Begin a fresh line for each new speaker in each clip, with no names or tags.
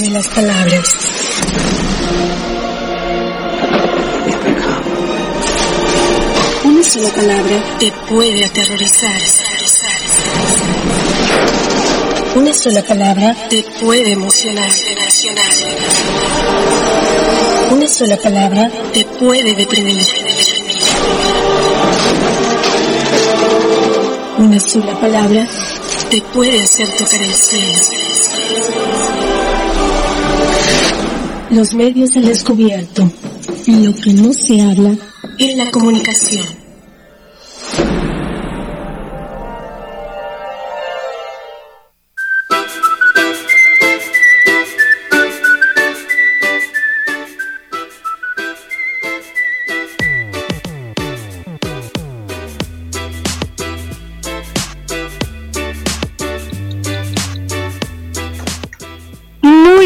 de las palabras. Una sola palabra te puede aterrorizar. Una sola palabra te puede emocionar. Una sola palabra te puede deprimir. Una sola palabra te puede hacer tocar el cielo. Los medios han descubierto lo que no se habla en la comunicación.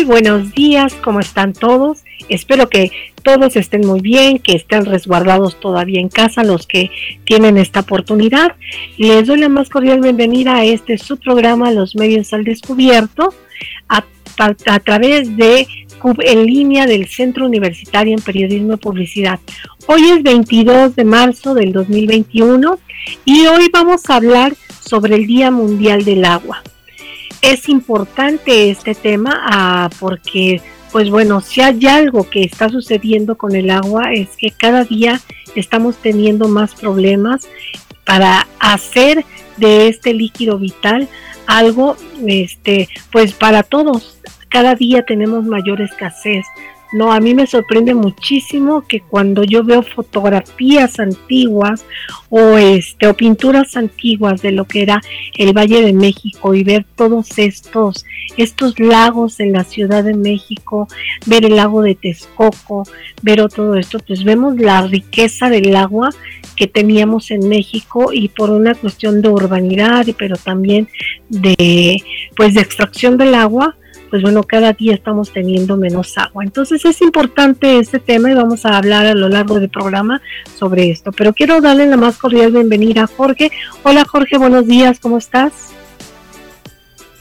Buenos días, ¿cómo están todos? Espero que todos estén muy bien, que estén resguardados todavía en casa los que tienen esta oportunidad. Les doy la más cordial bienvenida a este su programa Los Medios al Descubierto a, través de en línea del Centro Universitario en Periodismo y Publicidad. Hoy es 22 de marzo del 2021 y hoy vamos a hablar sobre el Día Mundial del Agua es importante este tema ah, porque, pues bueno, si hay algo que está sucediendo con el agua es que cada día estamos teniendo más problemas para hacer de este líquido vital algo, este, pues para todos. Cada día tenemos mayor escasez no, a mí me sorprende muchísimo que cuando yo veo fotografías antiguas o este o pinturas antiguas de lo que era el Valle de México y ver todos estos estos lagos en la Ciudad de México, ver el lago de Texcoco, ver todo esto, pues vemos la riqueza del agua que teníamos en México y por una cuestión de urbanidad, pero también de pues de extracción del agua, pues bueno, cada día estamos teniendo menos agua. Entonces es importante este tema y vamos a hablar a lo largo del programa sobre esto. Pero quiero darle la más cordial bienvenida a Jorge. Hola Jorge, buenos días, ¿cómo estás?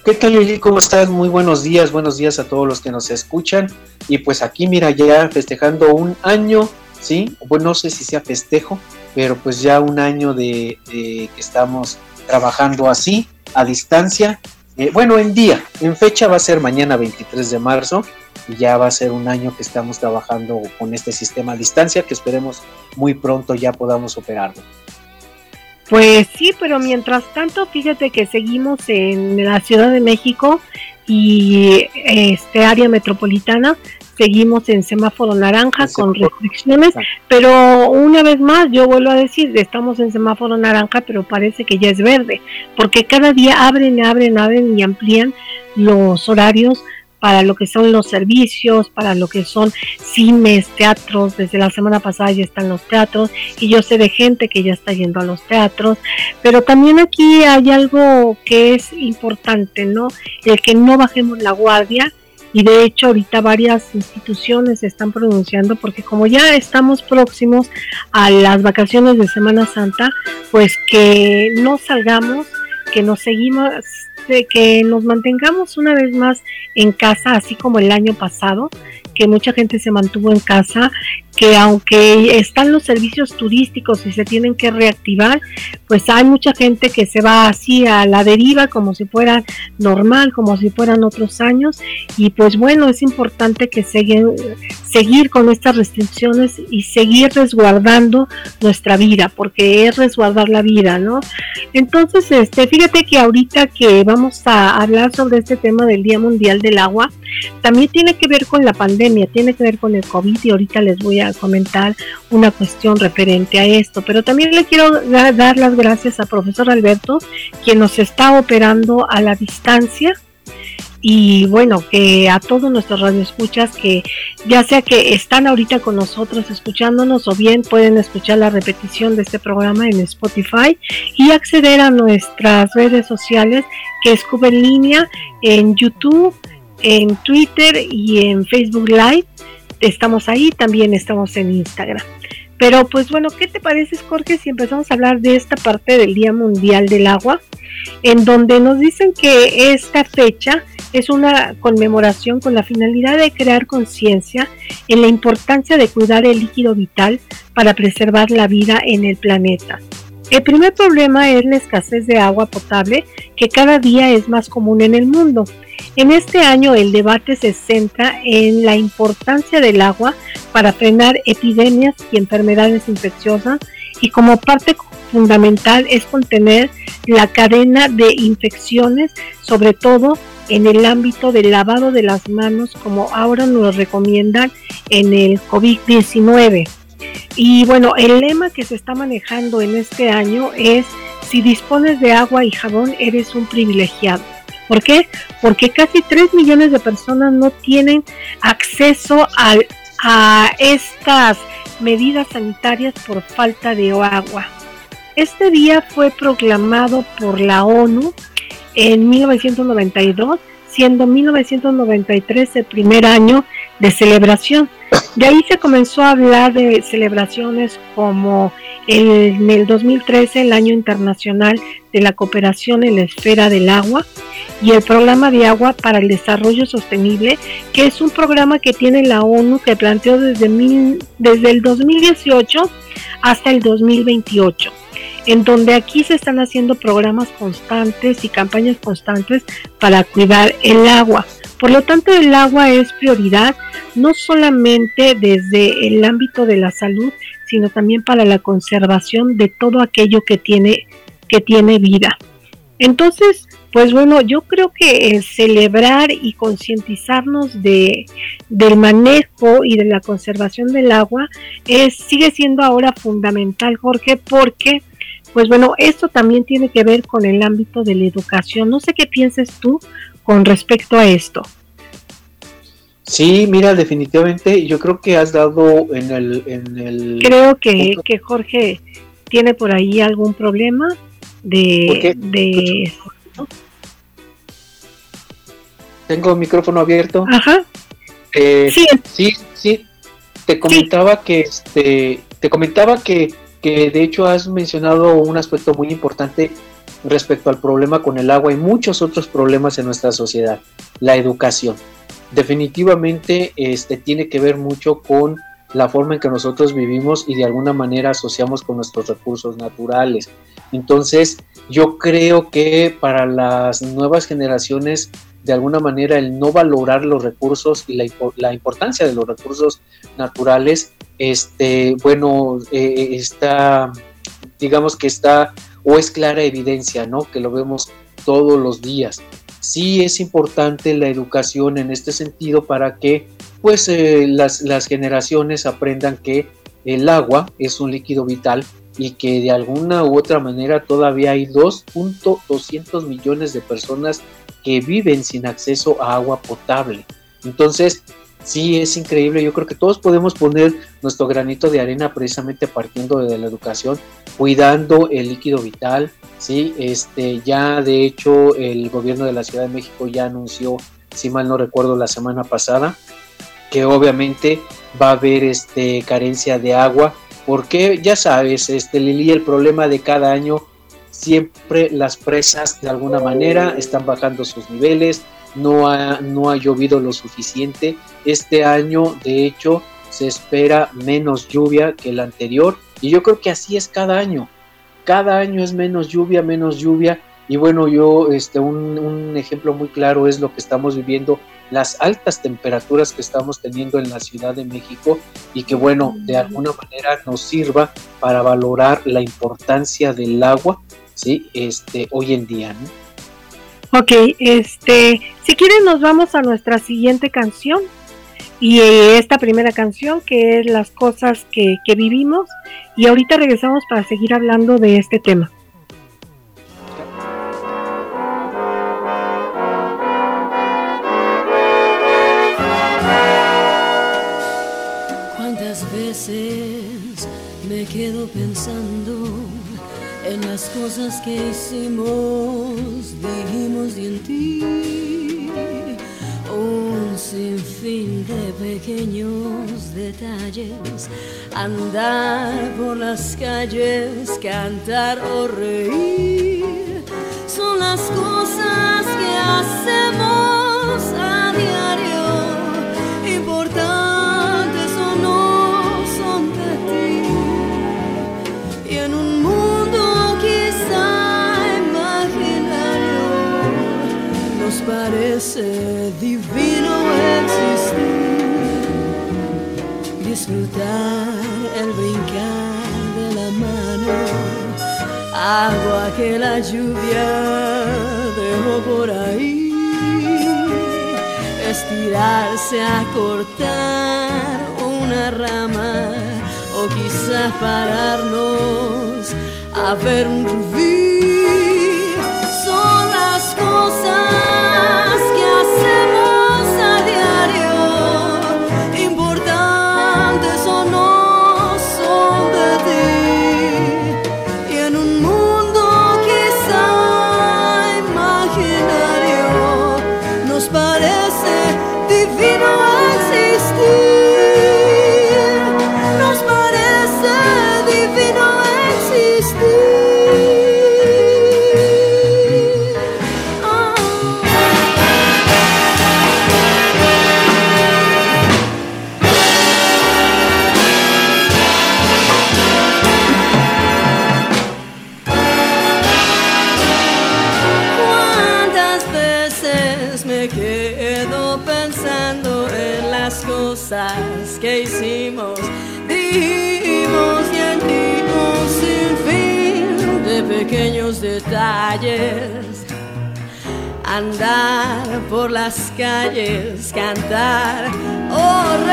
¿Qué tal Lili? ¿Cómo estás? Muy buenos días, buenos días a todos los que nos escuchan. Y pues aquí, mira, ya festejando un año, ¿sí? Bueno, no sé si sea festejo, pero pues ya un año de, de que estamos trabajando así, a distancia, eh, bueno, en día, en fecha va a ser mañana 23 de marzo y ya va a ser un año que estamos trabajando con este sistema a distancia que esperemos muy pronto ya podamos operarlo.
Pues sí, pero mientras tanto, fíjate que seguimos en la Ciudad de México y este área metropolitana seguimos en semáforo naranja con restricciones, pero una vez más yo vuelvo a decir, estamos en semáforo naranja, pero parece que ya es verde, porque cada día abren, abren, abren y amplían los horarios para lo que son los servicios, para lo que son cines, teatros. Desde la semana pasada ya están los teatros y yo sé de gente que ya está yendo a los teatros. Pero también aquí hay algo que es importante, ¿no? El que no bajemos la guardia y de hecho ahorita varias instituciones se están pronunciando porque como ya estamos próximos a las vacaciones de Semana Santa, pues que no salgamos, que nos seguimos, que nos mantengamos una vez más en casa, así como el año pasado, que mucha gente se mantuvo en casa, que aunque están los servicios turísticos y se tienen que reactivar, pues hay mucha gente que se va así a la deriva como si fuera normal, como si fueran otros años. Y pues bueno, es importante que seguen, seguir con estas restricciones y seguir resguardando nuestra vida, porque es resguardar la vida, ¿no? Entonces, este, fíjate que ahorita que vamos a hablar sobre este tema del Día Mundial del Agua, también tiene que ver con la pandemia, tiene que ver con el COVID y ahorita les voy a comentar una cuestión referente a esto. Pero también le quiero dar las gracias a profesor Alberto, quien nos está operando a la distancia y bueno, que a todos nuestros radioescuchas que ya sea que están ahorita con nosotros escuchándonos o bien pueden escuchar la repetición de este programa en Spotify y acceder a nuestras redes sociales que es Cuba en línea en YouTube, en Twitter y en Facebook Live. Estamos ahí, también estamos en Instagram. Pero pues bueno, ¿qué te parece, Jorge, si empezamos a hablar de esta parte del Día Mundial del Agua, en donde nos dicen que esta fecha es una conmemoración con la finalidad de crear conciencia en la importancia de cuidar el líquido vital para preservar la vida en el planeta. El primer problema es la escasez de agua potable que cada día es más común en el mundo. En este año el debate se centra en la importancia del agua para frenar epidemias y enfermedades infecciosas y como parte fundamental es contener la cadena de infecciones, sobre todo en el ámbito del lavado de las manos, como ahora nos recomiendan en el COVID-19. Y bueno, el lema que se está manejando en este año es, si dispones de agua y jabón, eres un privilegiado. ¿Por qué? Porque casi 3 millones de personas no tienen acceso a, a estas medidas sanitarias por falta de agua. Este día fue proclamado por la ONU en 1992, siendo 1993 el primer año de celebración. De ahí se comenzó a hablar de celebraciones como en el 2013 el Año Internacional de la Cooperación en la Esfera del Agua y el Programa de Agua para el Desarrollo Sostenible, que es un programa que tiene la ONU que planteó desde, desde el 2018 hasta el 2028 en donde aquí se están haciendo programas constantes y campañas constantes para cuidar el agua. Por lo tanto, el agua es prioridad no solamente desde el ámbito de la salud, sino también para la conservación de todo aquello que tiene, que tiene vida. Entonces, pues bueno, yo creo que celebrar y concientizarnos de, del manejo y de la conservación del agua es, sigue siendo ahora fundamental, Jorge, porque pues bueno, esto también tiene que ver con el ámbito de la educación. No sé qué pienses tú con respecto a esto.
Sí, mira, definitivamente yo creo que has dado en el... En el
creo que, que Jorge tiene por ahí algún problema de... de...
Tengo el micrófono abierto.
Ajá.
Eh, sí. sí, sí. Te comentaba que este, te comentaba que de hecho has mencionado un aspecto muy importante respecto al problema con el agua y muchos otros problemas en nuestra sociedad, la educación. Definitivamente este, tiene que ver mucho con la forma en que nosotros vivimos y de alguna manera asociamos con nuestros recursos naturales. Entonces, yo creo que para las nuevas generaciones, de alguna manera, el no valorar los recursos y la importancia de los recursos naturales este, bueno, eh, está, digamos que está, o es clara evidencia, ¿no? Que lo vemos todos los días. Sí es importante la educación en este sentido para que, pues, eh, las, las generaciones aprendan que el agua es un líquido vital y que de alguna u otra manera todavía hay 2.200 millones de personas que viven sin acceso a agua potable. Entonces, sí es increíble. Yo creo que todos podemos poner nuestro granito de arena precisamente partiendo de la educación, cuidando el líquido vital. Sí, este, ya de hecho el gobierno de la Ciudad de México ya anunció, si mal no recuerdo, la semana pasada, que obviamente va a haber este, carencia de agua, porque ya sabes, este, Lili, el problema de cada año, siempre las presas de alguna manera están bajando sus niveles, no ha, no ha llovido lo suficiente. Este año, de hecho, se espera menos lluvia que el anterior y yo creo que así es cada año. Cada año es menos lluvia, menos lluvia. Y bueno, yo, este, un, un ejemplo muy claro es lo que estamos viviendo, las altas temperaturas que estamos teniendo en la Ciudad de México y que bueno, de alguna manera nos sirva para valorar la importancia del agua, ¿sí? Este, hoy en día, ¿no?
Ok, este, si quieren nos vamos a nuestra siguiente canción y eh, esta primera canción que es las cosas que, que vivimos y ahorita regresamos para seguir hablando de este tema.
Que hicimos, dijimos y en ti un sinfín de pequeños detalles? Andar por las calles, cantar o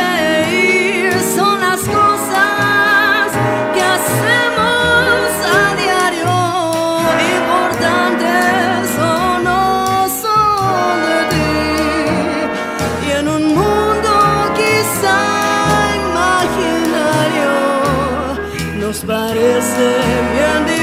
nos parece bien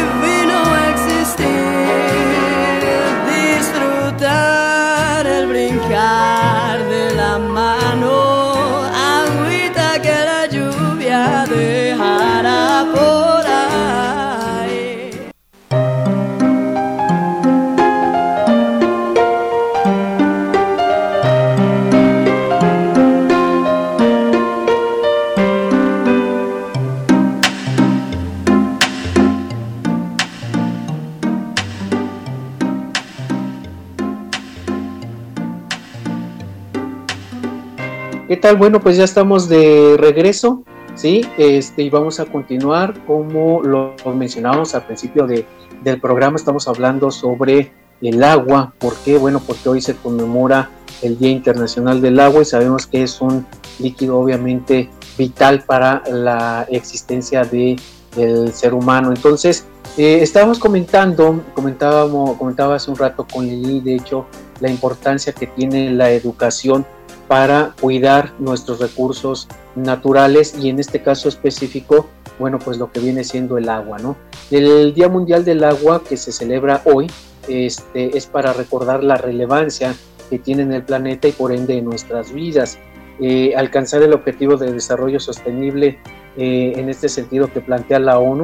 Bueno, pues ya estamos de regreso, ¿sí? Este, y vamos a continuar como lo mencionábamos al principio de, del programa, estamos hablando sobre el agua. ¿Por qué? Bueno, porque hoy se conmemora el Día Internacional del Agua y sabemos que es un líquido obviamente vital para la existencia de, del ser humano. Entonces, eh, estábamos comentando, comentábamos, comentaba hace un rato con Lili, de hecho, la importancia que tiene la educación para cuidar nuestros recursos naturales y en este caso específico, bueno, pues lo que viene siendo el agua, ¿no? El Día Mundial del Agua que se celebra hoy este, es para recordar la relevancia que tiene en el planeta y por ende en nuestras vidas. Eh, alcanzar el objetivo de desarrollo sostenible eh, en este sentido que plantea la ONU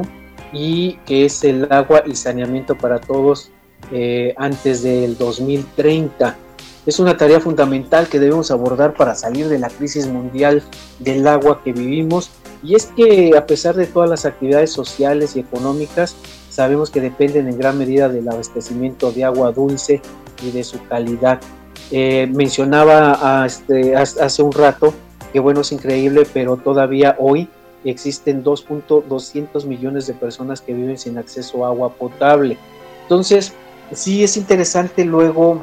y que es el agua y saneamiento para todos eh, antes del 2030 es una tarea fundamental que debemos abordar para salir de la crisis mundial del agua que vivimos. Y es que a pesar de todas las actividades sociales y económicas, sabemos que dependen en gran medida del abastecimiento de agua dulce y de su calidad. Eh, mencionaba este, hace un rato que bueno, es increíble, pero todavía hoy existen 2.200 millones de personas que viven sin acceso a agua potable. Entonces, sí es interesante luego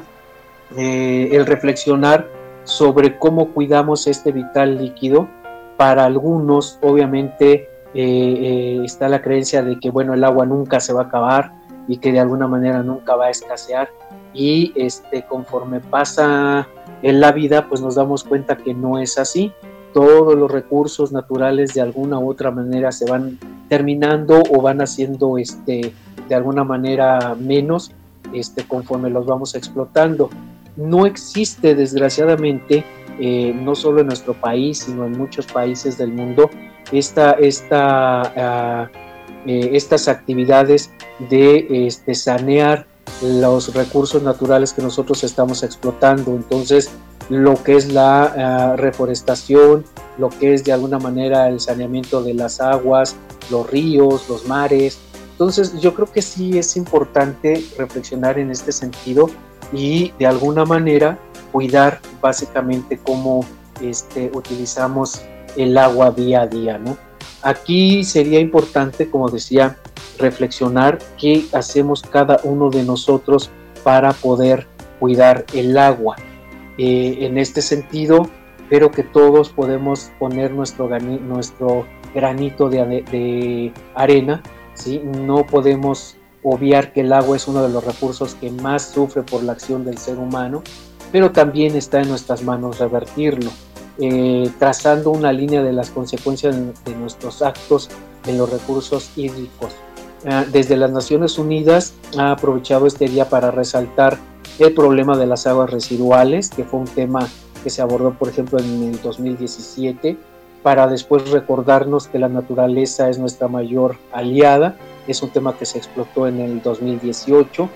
eh, el reflexionar sobre cómo cuidamos este vital líquido. Para algunos, obviamente, eh, eh, está la creencia de que, bueno, el agua nunca se va a acabar y que de alguna manera nunca va a escasear. Y este, conforme pasa en la vida, pues nos damos cuenta que no es así. Todos los recursos naturales de alguna u otra manera se van terminando o van haciendo este, de alguna manera menos este, conforme los vamos explotando. No existe, desgraciadamente, eh, no solo en nuestro país, sino en muchos países del mundo, esta, esta, uh, eh, estas actividades de este, sanear los recursos naturales que nosotros estamos explotando. Entonces, lo que es la ah, reforestación, lo que es de alguna manera el saneamiento de las aguas, los ríos, los mares. Entonces yo creo que sí es importante reflexionar en este sentido y de alguna manera cuidar básicamente cómo este, utilizamos el agua día a día. ¿no? Aquí sería importante, como decía, reflexionar qué hacemos cada uno de nosotros para poder cuidar el agua. Eh, en este sentido, pero que todos podemos poner nuestro, nuestro granito de, arena, ¿sí? no podemos obviar que el agua es uno de los recursos que más sufre por la acción del ser humano, pero también está en nuestras manos revertirlo, eh, trazando una línea de las consecuencias de nuestros actos en los recursos hídricos. Ah, desde las Naciones Unidas ha aprovechado este día para resaltar el problema de las aguas residuales, que fue un tema que se abordó, por ejemplo, en el 2017, para después recordarnos que la naturaleza es nuestra mayor aliada. Es un tema que se explotó en el 2018.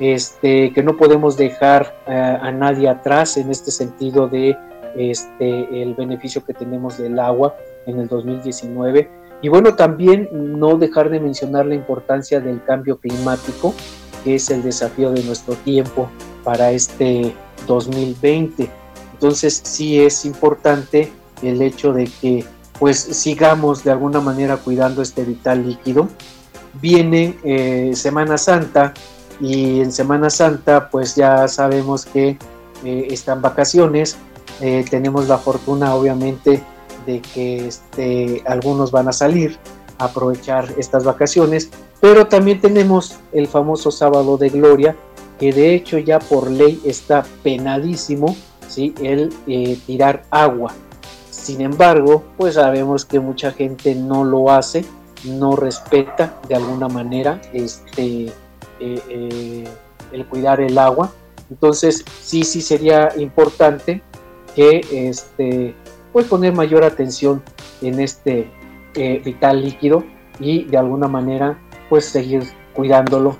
Este, que no podemos dejar eh, a nadie atrás en este sentido de este, el beneficio que tenemos del agua en el 2019. Y bueno, también no dejar de mencionar la importancia del cambio climático, que es el desafío de nuestro tiempo para este 2020. Entonces sí es importante el hecho de que pues sigamos de alguna manera cuidando este vital líquido. Viene eh, Semana Santa y en Semana Santa pues ya sabemos que eh, están vacaciones. Eh, tenemos la fortuna obviamente de que este, algunos van a salir a aprovechar estas vacaciones, pero también tenemos el famoso sábado de gloria, que de hecho ya por ley está penadísimo ¿sí? el tirar agua. Sin embargo, pues sabemos que mucha gente no lo hace, no respeta de alguna manera este, eh, eh, el cuidar el agua. Entonces, sí, sí sería importante que este, pues poner mayor atención en este vital líquido y de alguna manera pues seguir cuidándolo,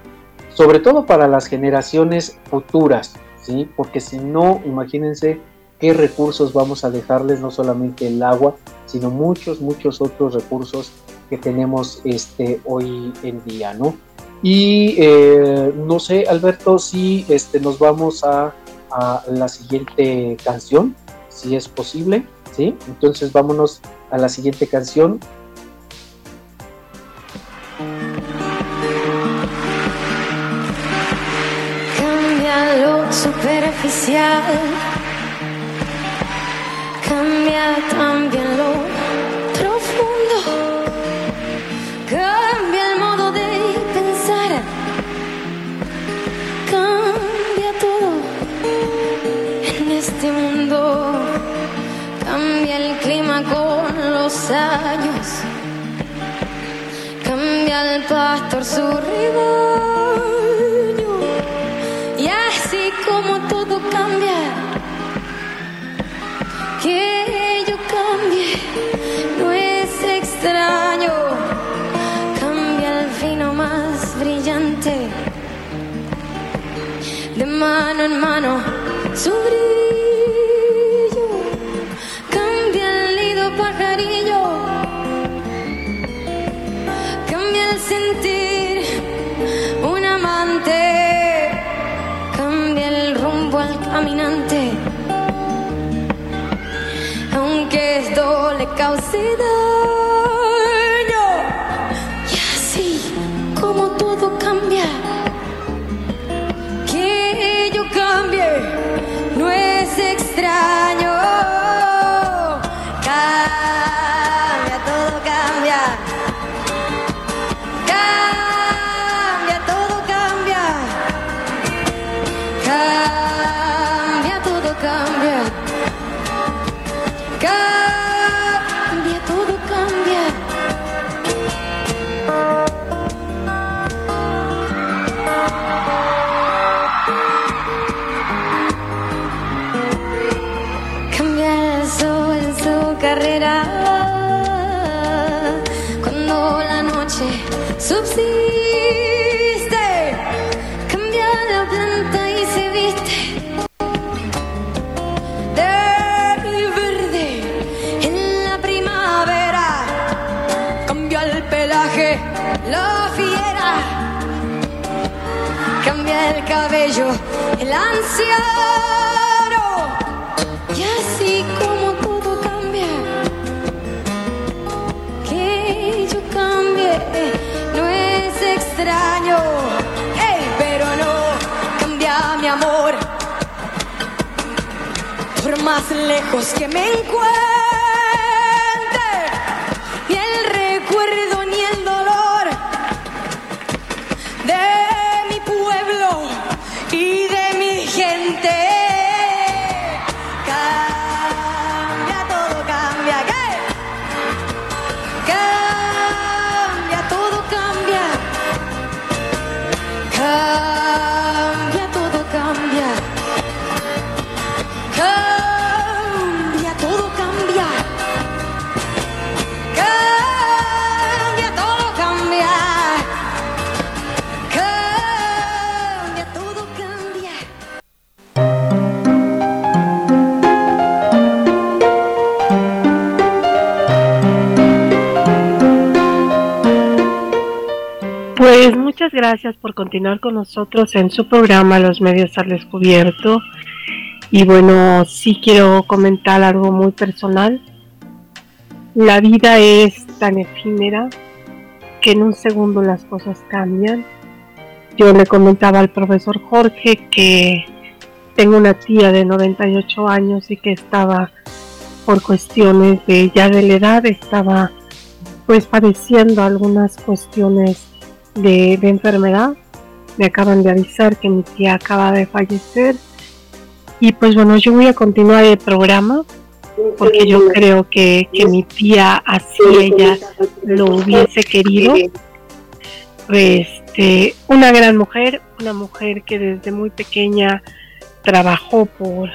sobre todo para las generaciones futuras, ¿sí? Porque si no, imagínense qué recursos vamos a dejarles, no solamente el agua, sino muchos, muchos otros recursos que tenemos este, hoy en día, ¿no? Y eh, no sé, Alberto, si este, nos vamos a, a, la siguiente canción, si es posible, ¿sí? Entonces vámonos a la siguiente canción
superficial. Cambia también lo años. Cambia el pastor su rival como todo cambia. Que yo cambie no es extraño. Cambia el fino más brillante. De mano en mano, su brillo. Caminante. Aunque esto le cause el cabello, el anciano. Y así como todo cambia, que yo cambie, no es extraño. Ey, pero no cambia mi amor. Por más lejos que me encuentre.
Gracias por continuar con nosotros en su programa Los Medios al Descubierto. Y bueno, sí quiero comentar algo muy personal. La vida es tan efímera que en un segundo las cosas cambian. Yo le comentaba al profesor Jorge que tengo una tía de 98 años y que estaba por cuestiones de ya de la edad, estaba pues padeciendo algunas cuestiones de, de enfermedad. Me acaban de avisar que mi tía acaba de fallecer. Y pues bueno, yo voy a continuar el programa porque yo creo que, que mi tía así ella lo hubiese querido. Este, una gran mujer, una mujer que desde muy pequeña trabajó por,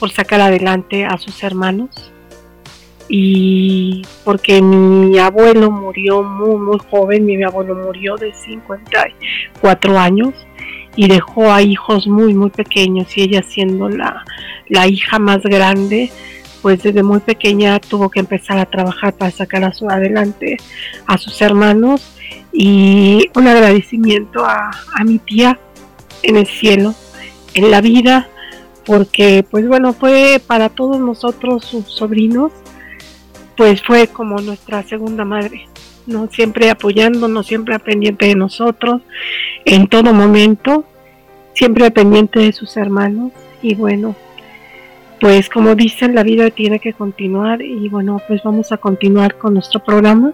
por sacar adelante a sus hermanos y porque mi abuelo murió muy muy joven, mi abuelo murió de 54 años y dejó a hijos muy muy pequeños y ella siendo la, la hija más grande, pues desde muy pequeña tuvo que empezar a trabajar para sacar a su adelante a sus hermanos y un agradecimiento a, a mi tía en el cielo, en la vida, porque pues bueno, fue para todos nosotros sus sobrinos, pues fue como nuestra segunda madre, ¿no? Siempre apoyándonos, siempre pendiente de nosotros, en todo momento, siempre pendiente de sus hermanos, y bueno, pues como dicen, la vida tiene que continuar, y bueno, pues vamos a continuar con nuestro programa.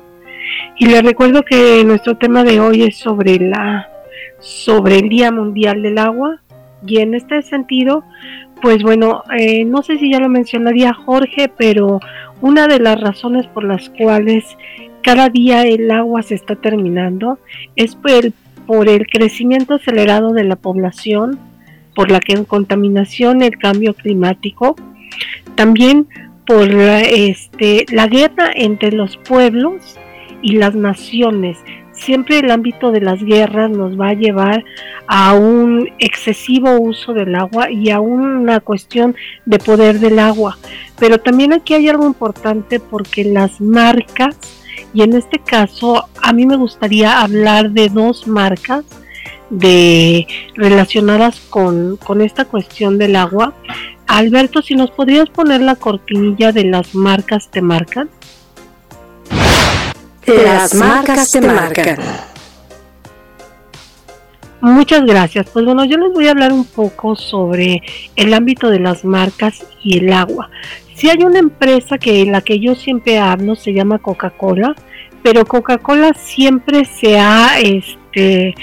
Y les recuerdo que nuestro tema de hoy es sobre la sobre el Día Mundial del Agua y en este sentido, pues bueno, eh, no sé si ya lo mencionaría Jorge, pero una de las razones por las cuales cada día el agua se está terminando es por el, por el crecimiento acelerado de la población, por la contaminación, el cambio climático, también por este, la guerra entre los pueblos y las naciones. Siempre el ámbito de las guerras nos va a llevar a un excesivo uso del agua y a una cuestión de poder del agua. Pero también aquí hay algo importante porque las marcas, y en este caso a mí me gustaría hablar de dos marcas de relacionadas con, con esta cuestión del agua. Alberto, si nos podrías poner la cortinilla de las marcas te marcan.
Las marcas te marcan.
Muchas gracias. Pues bueno, yo les voy a hablar un poco sobre el ámbito de las marcas y el agua. Si hay una empresa que la que yo siempre hablo se llama Coca-Cola, pero Coca-Cola siempre se ha este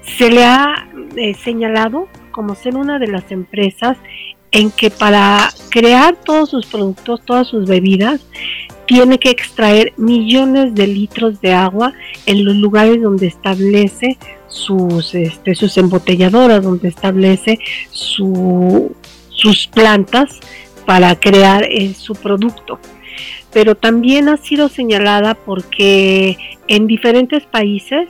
se le ha eh, señalado como ser una de las empresas en que para crear todos sus productos, todas sus bebidas, tiene que extraer millones de litros de agua en los lugares donde establece sus, este, sus embotelladoras, donde establece su, sus plantas para crear eh, su producto. Pero también ha sido señalada porque en diferentes países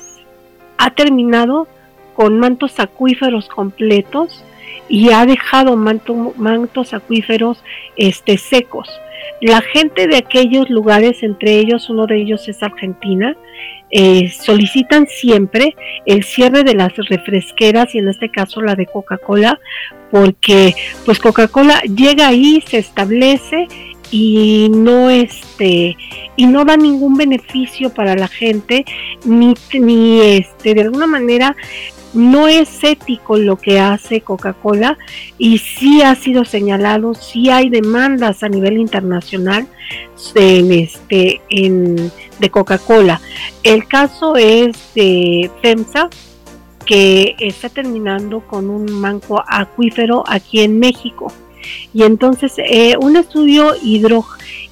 ha terminado con mantos acuíferos completos y ha dejado mantos acuíferos este, secos. La gente de aquellos lugares, entre ellos uno de ellos es Argentina, eh, solicitan siempre el cierre de las refresqueras y en este caso la de Coca-Cola porque pues Coca-Cola llega ahí, se establece y no este y no da ningún beneficio para la gente ni, ni este de alguna manera no es ético lo que hace Coca-Cola y sí ha sido señalado, sí hay demandas a nivel internacional en este, de Coca-Cola. El caso es de FEMSA, que está terminando con un manco acuífero aquí en México. Y entonces eh, un estudio hidro,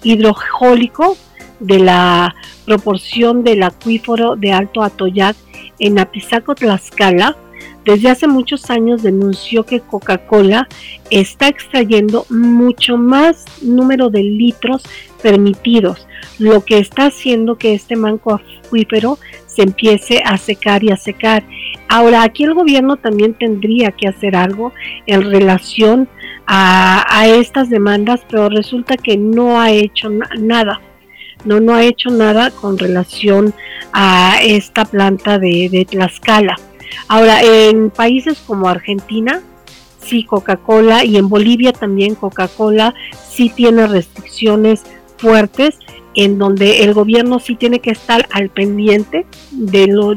hidrojólico de la proporción del acuífero de Alto Atoyac en Apizaco, Tlaxcala, desde hace muchos años denunció que Coca-Cola está extrayendo mucho más número de litros permitidos, lo que está haciendo que este manco acuífero se empiece a secar y a secar. Ahora, aquí el gobierno también tendría que hacer algo en relación a, estas demandas, pero resulta que no ha hecho nada no, no ha hecho nada con relación a esta planta de, de Tlaxcala. Ahora, en países como Argentina, sí Coca-Cola y en Bolivia también Coca-Cola sí tiene restricciones fuertes en donde el gobierno sí tiene que estar al pendiente de lo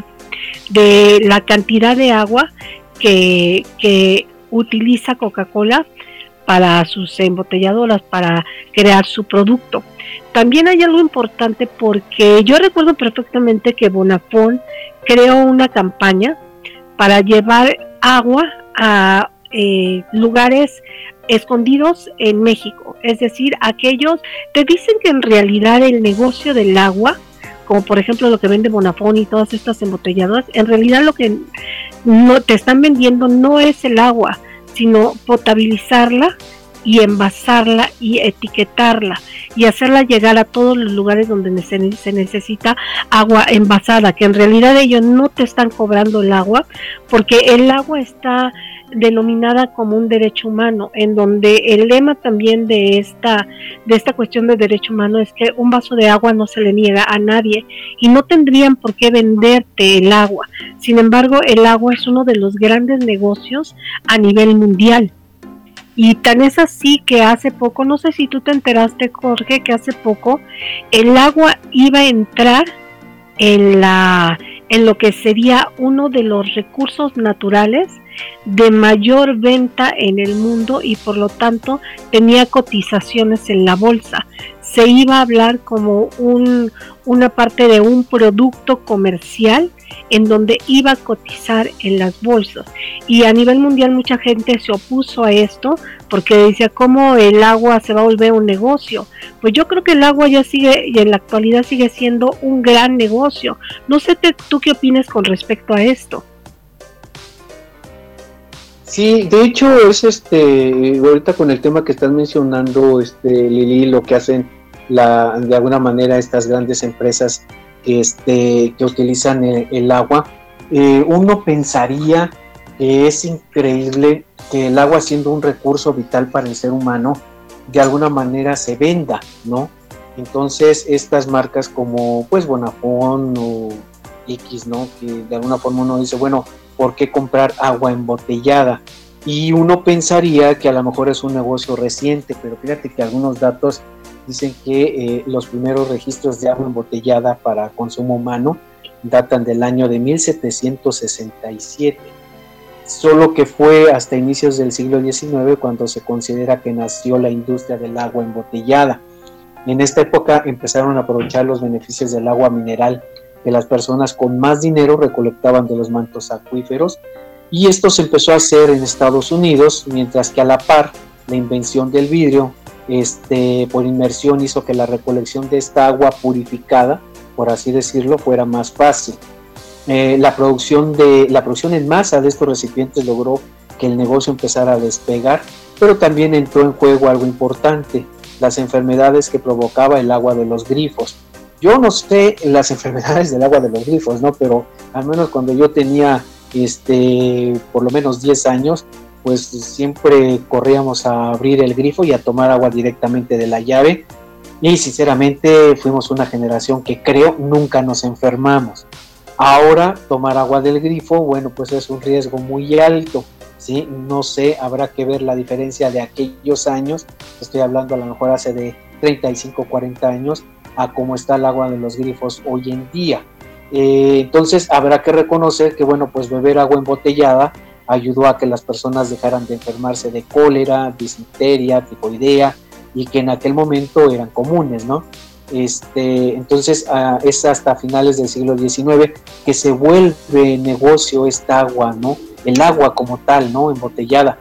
de la cantidad de agua que, que utiliza Coca-Cola para sus embotelladoras, para crear su producto. También hay algo importante porque yo recuerdo perfectamente que Bonafón creó una campaña para llevar agua a eh, lugares escondidos en México. Es decir, aquellos te dicen que en realidad el negocio del agua, como por ejemplo lo que vende Bonafón y todas estas embotelladoras, en realidad lo que no te están vendiendo no es el agua, sino potabilizarla y envasarla y etiquetarla y hacerla llegar a todos los lugares donde se necesita agua envasada, que en realidad ellos no te están cobrando el agua, porque el agua está denominada como un derecho humano, en donde el lema también de esta, de esta cuestión de derecho humano es que un vaso de agua no se le niega a nadie y no tendrían por qué venderte el agua. Sin embargo, el agua es uno de los grandes negocios a nivel mundial. Y tan es así que hace poco, no sé si tú te enteraste, Jorge, que hace poco el agua iba a entrar en la en lo que sería uno de los recursos naturales de mayor venta en el mundo y por lo tanto tenía cotizaciones en la bolsa. Se iba a hablar como un, una parte de un producto comercial en donde iba a cotizar en las bolsas. Y a nivel mundial mucha gente se opuso a esto porque decía, ¿cómo el agua se va a volver un negocio? Pues yo creo que el agua ya sigue y en la actualidad sigue siendo un gran negocio. No sé tú qué opinas con respecto a esto.
Sí, de hecho es este ahorita con el tema que estás mencionando, este Lili, lo que hacen de alguna manera estas grandes empresas este, que utilizan el, agua, eh, uno pensaría que es increíble que el agua siendo un recurso vital para el ser humano, de alguna manera se venda, ¿no? Entonces estas marcas como pues Bonafón o X, ¿no? Que de alguna forma uno dice, bueno, ¿por qué comprar agua embotellada? Y uno pensaría que a lo mejor es un negocio reciente, pero fíjate que algunos datos dicen que eh, los primeros registros de agua embotellada para consumo humano datan del año de 1767, solo que fue hasta inicios del siglo XIX cuando se considera que nació la industria del agua embotellada. En esta época empezaron a aprovechar los beneficios del agua mineral que las personas con más dinero recolectaban de los mantos acuíferos y esto se empezó a hacer en Estados Unidos, mientras que a la par la invención del vidrio este, por inmersión hizo que la recolección de esta agua purificada, por así decirlo, fuera más fácil. Eh, la, producción de, la producción en masa de estos recipientes logró que el negocio empezara a despegar, pero también entró en juego algo importante, las enfermedades que provocaba el agua de los grifos. Yo no sé las enfermedades del agua de los grifos, ¿no? Pero al menos cuando yo tenía este, por lo menos 10 años, pues siempre corríamos a abrir el grifo y a tomar agua directamente de la llave. Y sinceramente fuimos una generación que creo nunca nos enfermamos. Ahora tomar agua del grifo, bueno, pues es un riesgo muy alto. ¿sí? No sé, habrá que ver la diferencia de aquellos años, estoy hablando a lo mejor hace de 35, 40 años, a cómo está el agua de los grifos hoy en día. Eh, entonces habrá que reconocer que, bueno, pues beber agua embotellada ayudó a que las personas dejaran de enfermarse de cólera, disentería, tifoidea, y que en aquel momento eran comunes, ¿no? Este, entonces ah, es hasta finales del siglo XIX que se vuelve negocio esta agua, ¿no? El agua como tal, ¿no? Embotellada.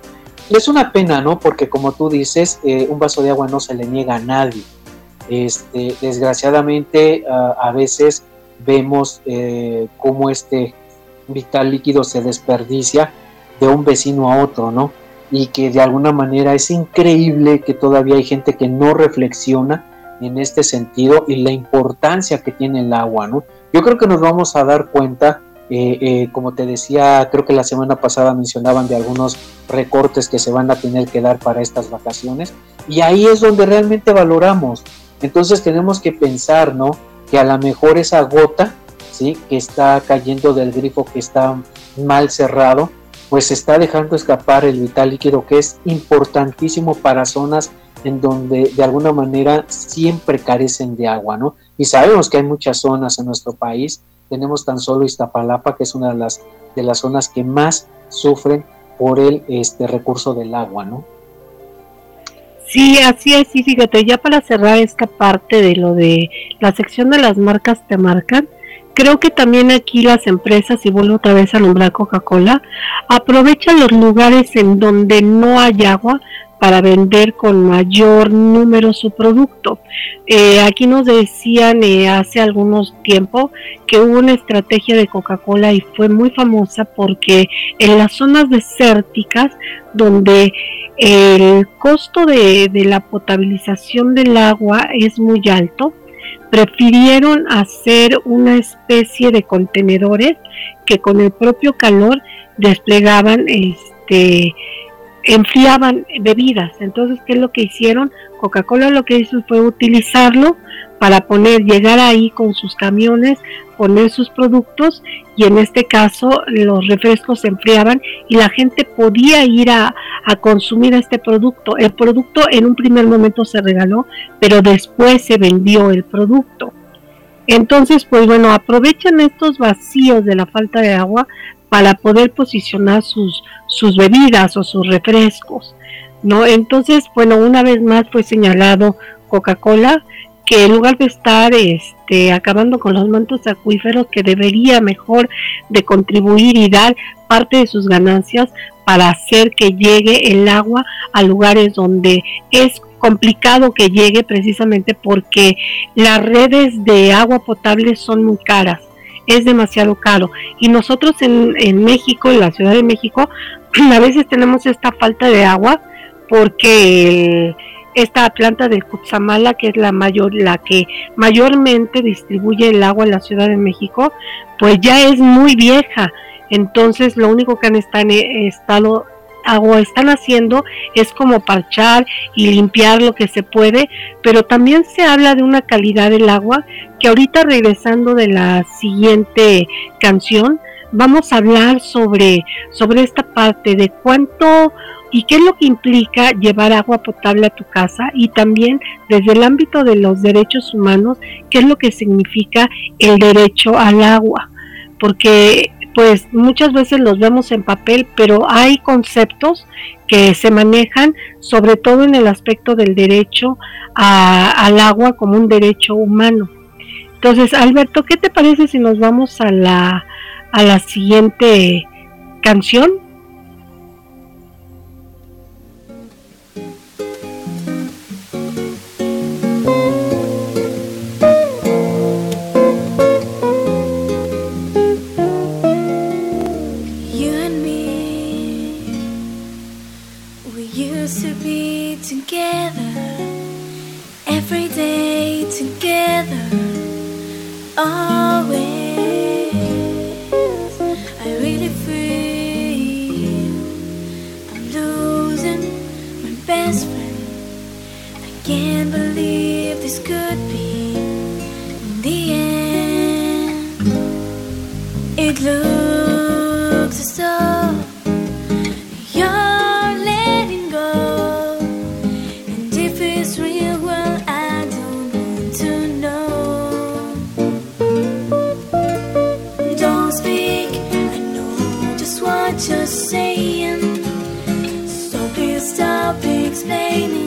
es una pena, ¿no? Porque como tú dices, eh, un vaso de agua no se le niega a nadie. Este, desgraciadamente ah, a veces vemos eh, cómo este vital líquido se desperdicia de un vecino a otro, ¿no? Y que de alguna manera es increíble que todavía hay gente que no reflexiona en este sentido y la importancia que tiene el agua, ¿no? Yo creo que nos vamos a dar cuenta, eh, eh, como te decía, creo que la semana pasada mencionaban de algunos recortes que se van a tener que dar para estas vacaciones, y ahí es donde realmente valoramos. Entonces tenemos que pensar, ¿no? Que a lo mejor esa gota, ¿sí? Que está cayendo del grifo que está mal cerrado, pues está dejando escapar el vital líquido que es importantísimo para zonas en donde de alguna manera siempre carecen de agua, ¿no? Y sabemos que hay muchas zonas en nuestro país, tenemos tan solo Iztapalapa, que es una de las, de las zonas que más sufren por el este, recurso del agua, ¿no?
Sí, así es, sí, fíjate, ya para cerrar esta parte de lo de la sección de las marcas te marcan, Creo que también aquí las empresas, y vuelvo otra vez a nombrar Coca-Cola, aprovechan los lugares en donde no hay agua para vender con mayor número su producto. Eh, aquí nos decían eh, hace algunos tiempo que hubo una estrategia de Coca-Cola y fue muy famosa porque en las zonas desérticas donde el costo de la potabilización del agua es muy alto, prefirieron hacer una especie de contenedores que con el propio calor desplegaban este enfriaban bebidas. Entonces, ¿qué es lo que hicieron? Coca-Cola lo que hizo fue utilizarlo para poner, llegar ahí con sus camiones, poner sus productos y en este caso los refrescos se enfriaban y la gente podía ir a, a consumir este producto. El producto en un primer momento se regaló, pero después se vendió el producto. Entonces, pues bueno, aprovechan estos vacíos de la falta de agua para poder posicionar sus, sus bebidas o sus refrescos, ¿no? Entonces, bueno, una vez más fue señalado Coca-Cola que en lugar de estar este, acabando con los mantos acuíferos, que debería mejor de contribuir y dar parte de sus ganancias para hacer que llegue el agua a lugares donde es complicado que llegue precisamente porque las redes de agua potable son muy caras es demasiado caro. Y nosotros en, en México, en la Ciudad de México, a veces tenemos esta falta de agua porque esta planta del Cutzamala, que es la mayor, la que mayormente distribuye el agua en la Ciudad de México, pues ya es muy vieja. Entonces lo único que han estado agua están haciendo es como parchar y limpiar lo que se puede, pero también se habla de una calidad del agua que ahorita regresando de la siguiente canción vamos a hablar sobre sobre esta parte de cuánto y qué es lo que implica llevar agua potable a tu casa y también desde el ámbito de los derechos humanos, qué es lo que significa el derecho al agua, porque pues muchas veces los vemos en papel, pero hay conceptos que se manejan sobre todo en el aspecto del derecho al agua como un derecho humano. Entonces, Alberto, ¿qué te parece si nos vamos a la, a la siguiente canción?
always. I really feel I'm losing my best friend. I can't believe this could be in the end. It looks so. Explaining.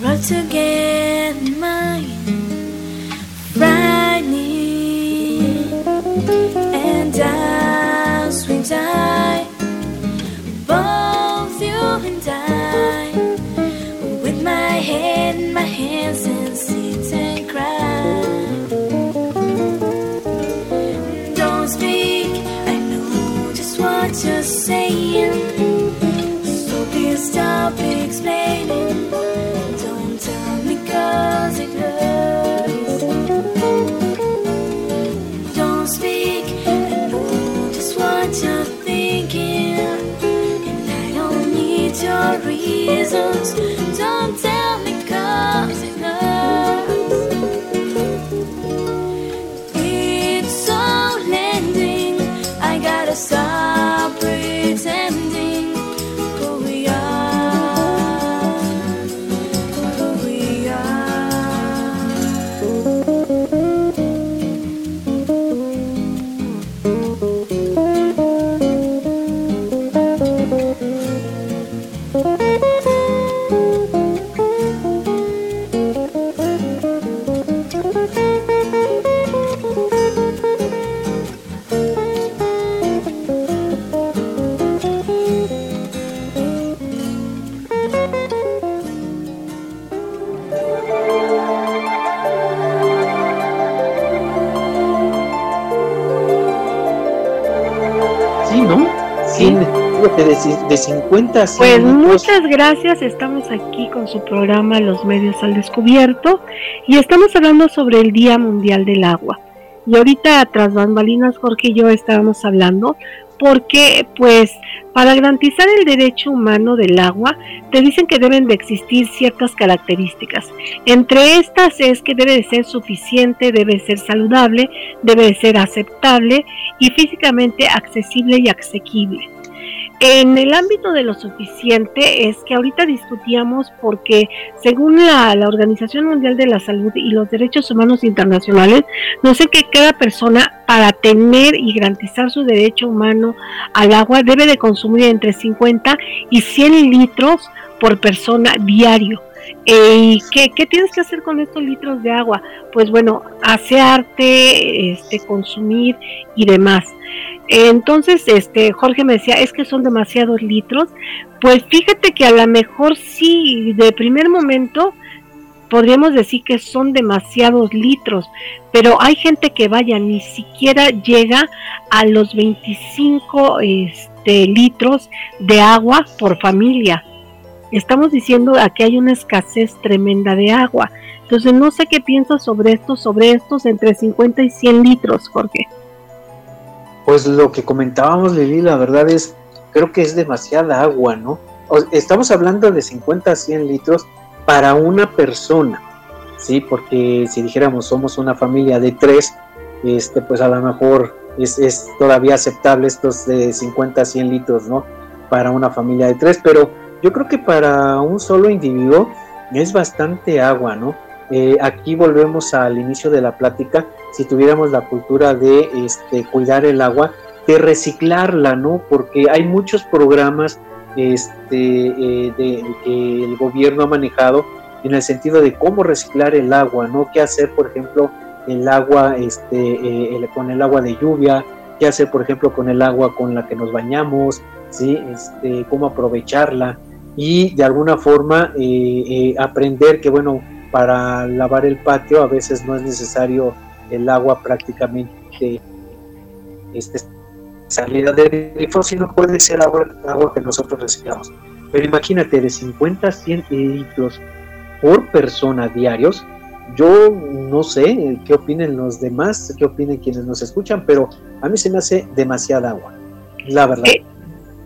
To get mine. Frightening, and as we die, both you and I, with my head in my hands and sit and cry. Don't speak, I know just what you're saying. So please stop explaining. Your. Don't tell me
50 a 100
Pues muchas gracias, estamos aquí con su programa Los Medios al Descubierto y estamos hablando sobre el Día Mundial del Agua. Y ahorita tras bambalinas Jorge y yo estábamos hablando porque pues para garantizar el derecho humano del agua te dicen que deben de existir ciertas características. Entre estas es que debe de ser suficiente, debe de ser saludable, debe de ser aceptable y físicamente accesible y asequible. En el ámbito de lo suficiente es que ahorita discutíamos porque según la, la, Organización Mundial de la Salud y los Derechos Humanos Internacionales, no sé que cada persona para tener y garantizar su derecho humano al agua debe de consumir entre 50 y 100 litros por persona diario. ¿Y qué, qué, tienes que hacer con estos litros de agua? Pues bueno, asearte, este, consumir y demás. Entonces, este, Jorge me decía, es que son demasiados litros. Pues fíjate que a lo mejor sí, de primer momento, podríamos decir que son demasiados litros, pero hay gente que vaya, ni siquiera llega a los 25 este, litros de agua por familia. Estamos diciendo que hay una escasez tremenda de agua. Entonces no sé qué piensas sobre estos, sobre estos entre 50 y 100 litros, Jorge.
Pues lo que comentábamos, Lili, la verdad es, creo que es demasiada agua, ¿no? Estamos hablando de 50 a 100 litros para una persona, ¿sí? Porque si dijéramos somos una familia de tres, este, pues a lo mejor es, es todavía aceptable estos de 50 a 100 litros, ¿no? Para una familia de tres, pero yo creo que para un solo individuo es bastante agua, ¿no? Eh, aquí volvemos al inicio de la plática, si tuviéramos la cultura de este, cuidar el agua, de reciclarla, ¿no? Porque hay muchos programas este, eh, de, que el gobierno ha manejado en el sentido de cómo reciclar el agua, ¿no? ¿Qué hacer, por ejemplo, el agua este, eh, con el agua de lluvia? ¿Qué hacer, por ejemplo, con el agua con la que nos bañamos? ¿Sí? Este, ¿Cómo aprovecharla? Y de alguna forma aprender que, bueno, para lavar el patio a veces no es necesario el agua prácticamente este, salida del grifo, sino puede ser agua, agua que nosotros recibamos. Pero imagínate, de 50 a 100 litros por persona diarios, yo no sé qué opinen los demás, qué opinen quienes nos escuchan, pero a mí se me hace demasiada agua, la verdad.
Eh,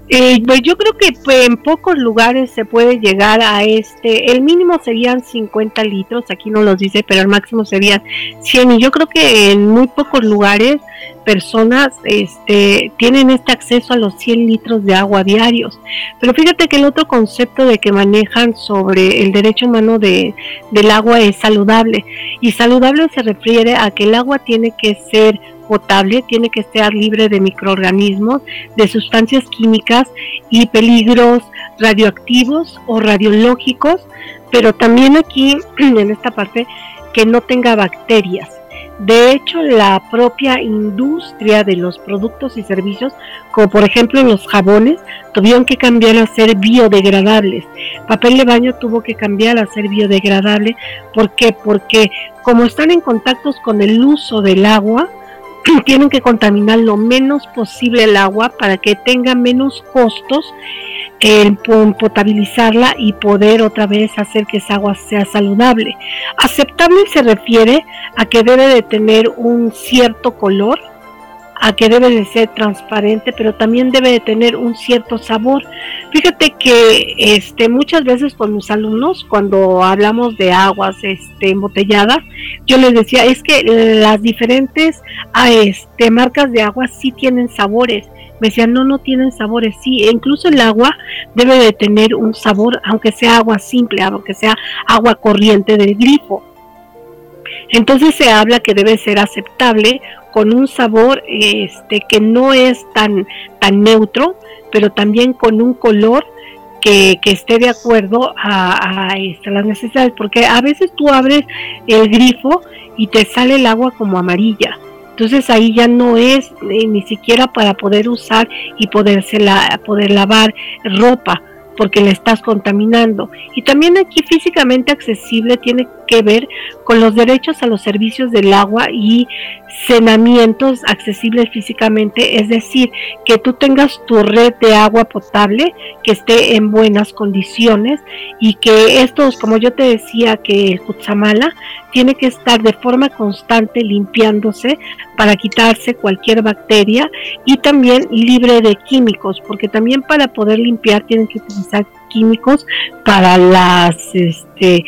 eh, pues yo creo que pues, en pocos lugares se puede llegar a este, el mínimo serían 50 litros, aquí no los dice, pero el máximo serían 100 y yo creo que en muy pocos lugares personas este, tienen este acceso a los 100 litros de agua diarios. Pero fíjate que el otro concepto de que manejan sobre el derecho humano de, del agua es saludable y saludable se refiere a que el agua tiene que ser potable, tiene que estar libre de microorganismos, de sustancias químicas y peligros radioactivos o radiológicos, pero también aquí en esta parte que no tenga bacterias. De hecho, la propia industria de los productos y servicios, como por ejemplo en los jabones, tuvieron que cambiar a ser biodegradables. Papel de baño tuvo que cambiar a ser biodegradable. ¿Por qué? Porque como están en contactos con el uso del agua, tienen que contaminar lo menos posible el agua para que tenga menos costos en potabilizarla y poder otra vez hacer que esa agua sea saludable. Aceptable se refiere a que debe de tener un cierto color, a que debe de ser transparente, pero también debe de tener un cierto sabor. Fíjate que este muchas veces con mis alumnos cuando hablamos de aguas este embotelladas, yo les decía, es que las diferentes ah, este marcas de agua sí tienen sabores. Me decían, no, no tienen sabores, sí, e incluso el agua debe de tener un sabor, aunque sea agua simple, aunque sea agua corriente del grifo. Entonces se habla que debe ser aceptable con un sabor este que no es tan tan neutro, pero también con un color que, que esté de acuerdo a, a este, las necesidades, porque a veces tú abres el grifo y te sale el agua como amarilla. Entonces ahí ya no es eh, ni siquiera para poder usar y poderse la, poder lavar ropa porque le estás contaminando. Y también aquí físicamente accesible tiene que ver con los derechos a los servicios del agua y cenamientos accesibles físicamente, es decir, que tú tengas tu red de agua potable que esté en buenas condiciones y que estos, como yo te decía, que el Cutzamala tiene que estar de forma constante limpiándose para quitarse cualquier bacteria y también libre de químicos, porque también para poder limpiar tienen que utilizar químicos para las este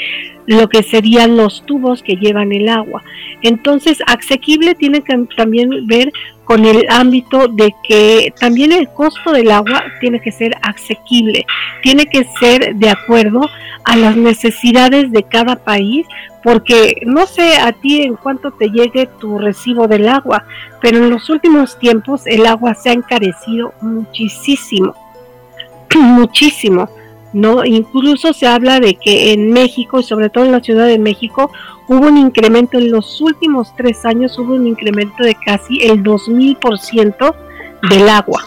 lo que serían los tubos que llevan el agua. Entonces, asequible tiene que también ver con el ámbito de que también el costo del agua tiene que ser asequible, tiene que ser de acuerdo a las necesidades de cada país, porque no sé a ti en cuánto te llegue tu recibo del agua, pero en los últimos tiempos el agua se ha encarecido muchísimo, muchísimo. ¿No? Incluso se habla de que en México, y sobre todo en la Ciudad de México, hubo un incremento en los últimos tres años, hubo un incremento de casi el 2000% del agua.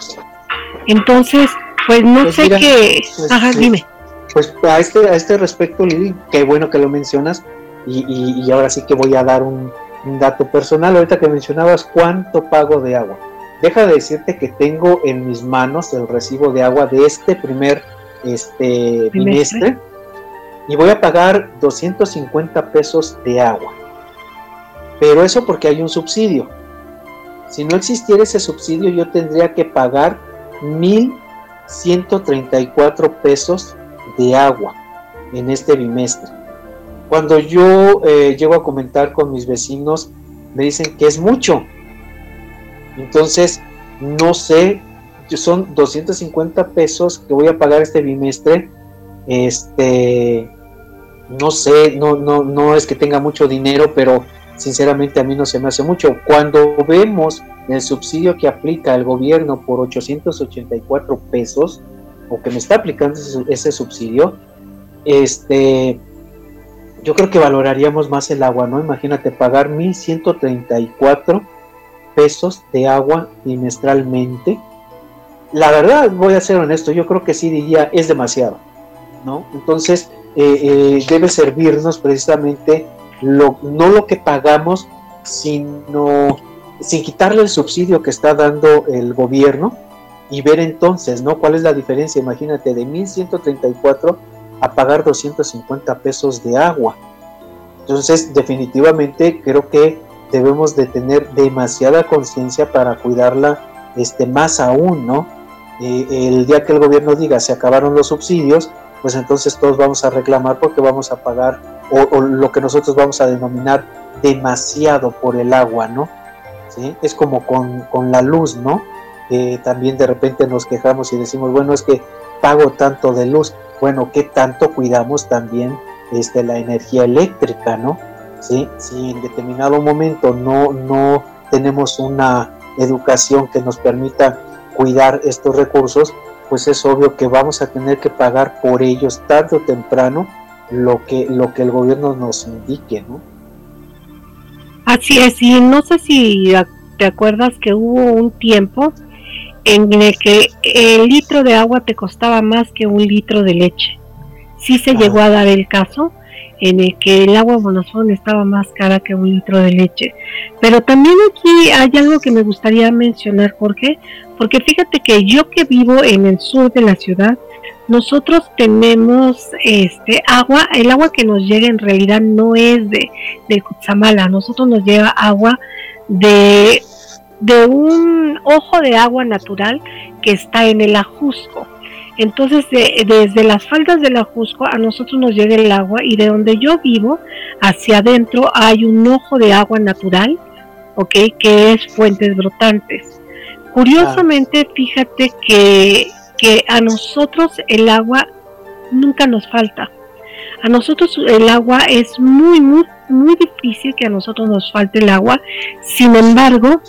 Entonces, pues no
Pues
sé
mira,
qué...
pues,
Ajá, dime.
Pues a este, a este respecto, Lili, qué bueno que lo mencionas. Y, y- y ahora sí que voy a dar un, un dato personal. Ahorita que mencionabas cuánto pago de agua. Deja de decirte que tengo en mis manos el recibo de agua de este primer este, bimestre y voy a pagar 250 pesos de agua. Pero eso porque hay un subsidio. Si no existiera ese subsidio, yo tendría que pagar 1.134 pesos de agua en este bimestre. Cuando yo eh, llego a comentar con mis vecinos, me dicen que es mucho. Entonces, no sé, son 250 pesos que voy a pagar este bimestre. Este, no sé, no, no, no es que tenga mucho dinero, pero sinceramente a mí no se me hace mucho. Cuando vemos el subsidio que aplica el gobierno por 884 pesos, o que me está aplicando ese, subsidio, este, yo creo que valoraríamos más el agua, ¿no? Imagínate pagar 1134 pesos de agua trimestralmente. La verdad, voy a ser honesto, yo creo que sí diría es demasiado, ¿no? Entonces, eh, eh, debe servirnos precisamente lo, no lo que pagamos, sino sin quitarle el subsidio que está dando el gobierno y ver entonces, ¿no? ¿Cuál es la diferencia? Imagínate, de 1134 a pagar 250 pesos de agua. Entonces, definitivamente creo que debemos de tener demasiada conciencia para cuidarla este, más aún, ¿no? El día que el gobierno diga se acabaron los subsidios, pues entonces todos vamos a reclamar porque vamos a pagar o, o lo que nosotros vamos a denominar demasiado por el agua, ¿no? ¿Sí? Es como con, con la luz, ¿no? Eh, también de repente nos quejamos y decimos, bueno, es que pago tanto de luz. Bueno, ¿qué tanto cuidamos también este, la energía eléctrica, ¿no? ¿Sí? Si en determinado momento no, no tenemos una educación que nos permita cuidar estos recursos, pues es obvio que vamos a tener que pagar por ellos tarde o temprano lo que, lo que el gobierno nos indique, ¿no?
Así es, y no sé si te acuerdas que hubo un tiempo en el que el litro de agua te costaba más que un litro de leche. Sí se
Ah.
llegó a dar el caso en el que el agua Bonafón estaba más cara que un litro de leche. Pero también aquí hay algo que me gustaría mencionar, Jorge, porque fíjate que yo que vivo en el sur de la ciudad, nosotros tenemos este agua, el agua que nos llega en realidad no es de, de Cutzamala, nosotros nos llega agua de, de un ojo de agua natural que está en el Ajusco. Entonces, de- desde las faldas del Ajusco a nosotros nos llega el agua y de donde yo vivo hacia adentro hay un ojo de agua natural, ¿ok? Que es fuentes brotantes. Curiosamente, fíjate que, que a nosotros el agua nunca nos falta. A nosotros el agua es muy, muy, muy difícil que a nosotros nos falte el agua. Sin embargo,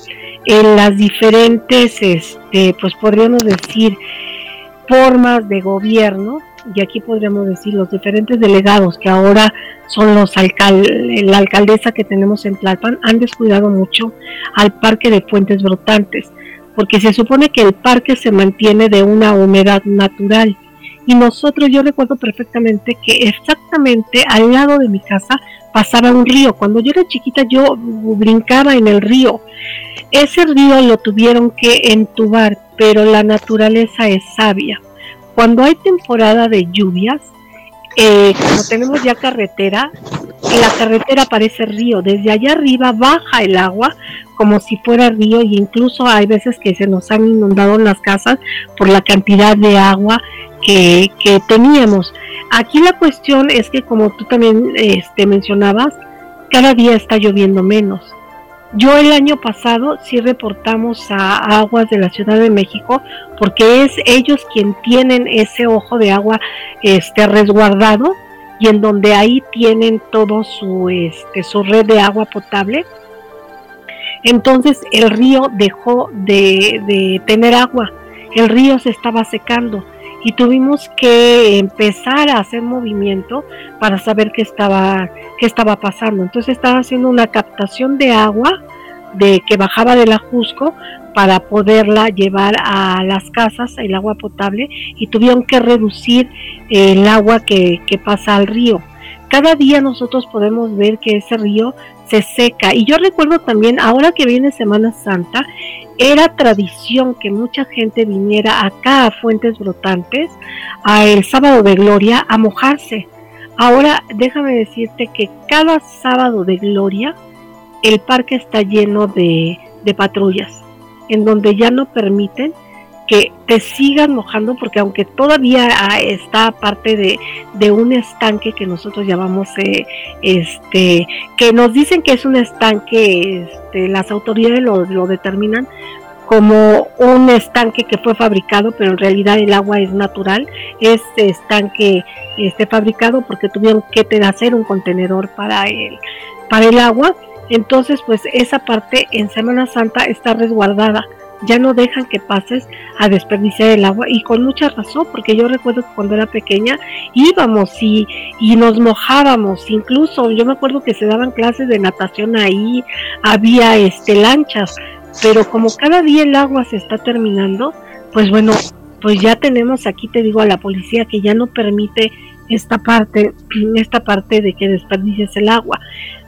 en las diferentes, este, pues podríamos decir, formas de gobierno, y aquí podríamos decir los diferentes delegados que ahora son los alcal la alcaldesa que tenemos en Tlalpan, han descuidado mucho al parque de fuentes brotantes, porque se supone que el parque se mantiene de una humedad natural. Y nosotros, yo recuerdo perfectamente que exactamente al lado de mi casa pasaba un río. Cuando yo era chiquita yo brincaba en el río. Ese río lo tuvieron que entubar, pero la naturaleza es sabia. Cuando hay temporada de lluvias, eh, como tenemos ya carretera, la carretera parece río. Desde allá arriba baja el agua como si fuera río y incluso hay veces que se nos han inundado las casas por la cantidad de agua que, que teníamos. Aquí la cuestión es que como tú también este, mencionabas, cada día está lloviendo menos. Yo el año pasado sí reportamos a Aguas de la Ciudad de México porque es ellos quien tienen ese ojo de agua este resguardado y en donde ahí tienen todo su este su red de agua potable. Entonces el río dejó de, tener agua, el río se estaba secando y tuvimos que empezar a hacer movimiento para saber qué estaba qué estaba pasando. Entonces estaba haciendo una captación de agua de que bajaba del Ajusco para poderla llevar a las casas, el agua potable, y tuvieron que reducir el agua que, que pasa al río. Cada día nosotros podemos ver que ese río se seca. Y yo recuerdo también, ahora que viene Semana Santa, era tradición que mucha gente viniera acá a Fuentes Brotantes, a el sábado de gloria, a mojarse. Ahora déjame decirte que cada sábado de gloria el parque está lleno de, de patrullas, en donde ya no permiten que te sigan mojando, porque aunque todavía ah, está parte de, un estanque que nosotros llamamos, eh, este, que nos dicen que es un estanque, este, las autoridades lo, lo determinan como un estanque que fue fabricado, pero en realidad el agua es natural, este estanque este, fabricado porque tuvieron que hacer un contenedor para el, para el agua, entonces pues esa parte en Semana Santa está resguardada, ya no dejan que pases a desperdiciar el agua y con mucha razón, porque yo recuerdo que cuando era pequeña íbamos y, y nos mojábamos, incluso yo me acuerdo que se daban clases de natación ahí, había este lanchas, pero como cada día el agua se está terminando, pues bueno, pues ya tenemos aquí, te digo, a la policía que ya no permite esta parte, esta parte de que desperdicies el agua.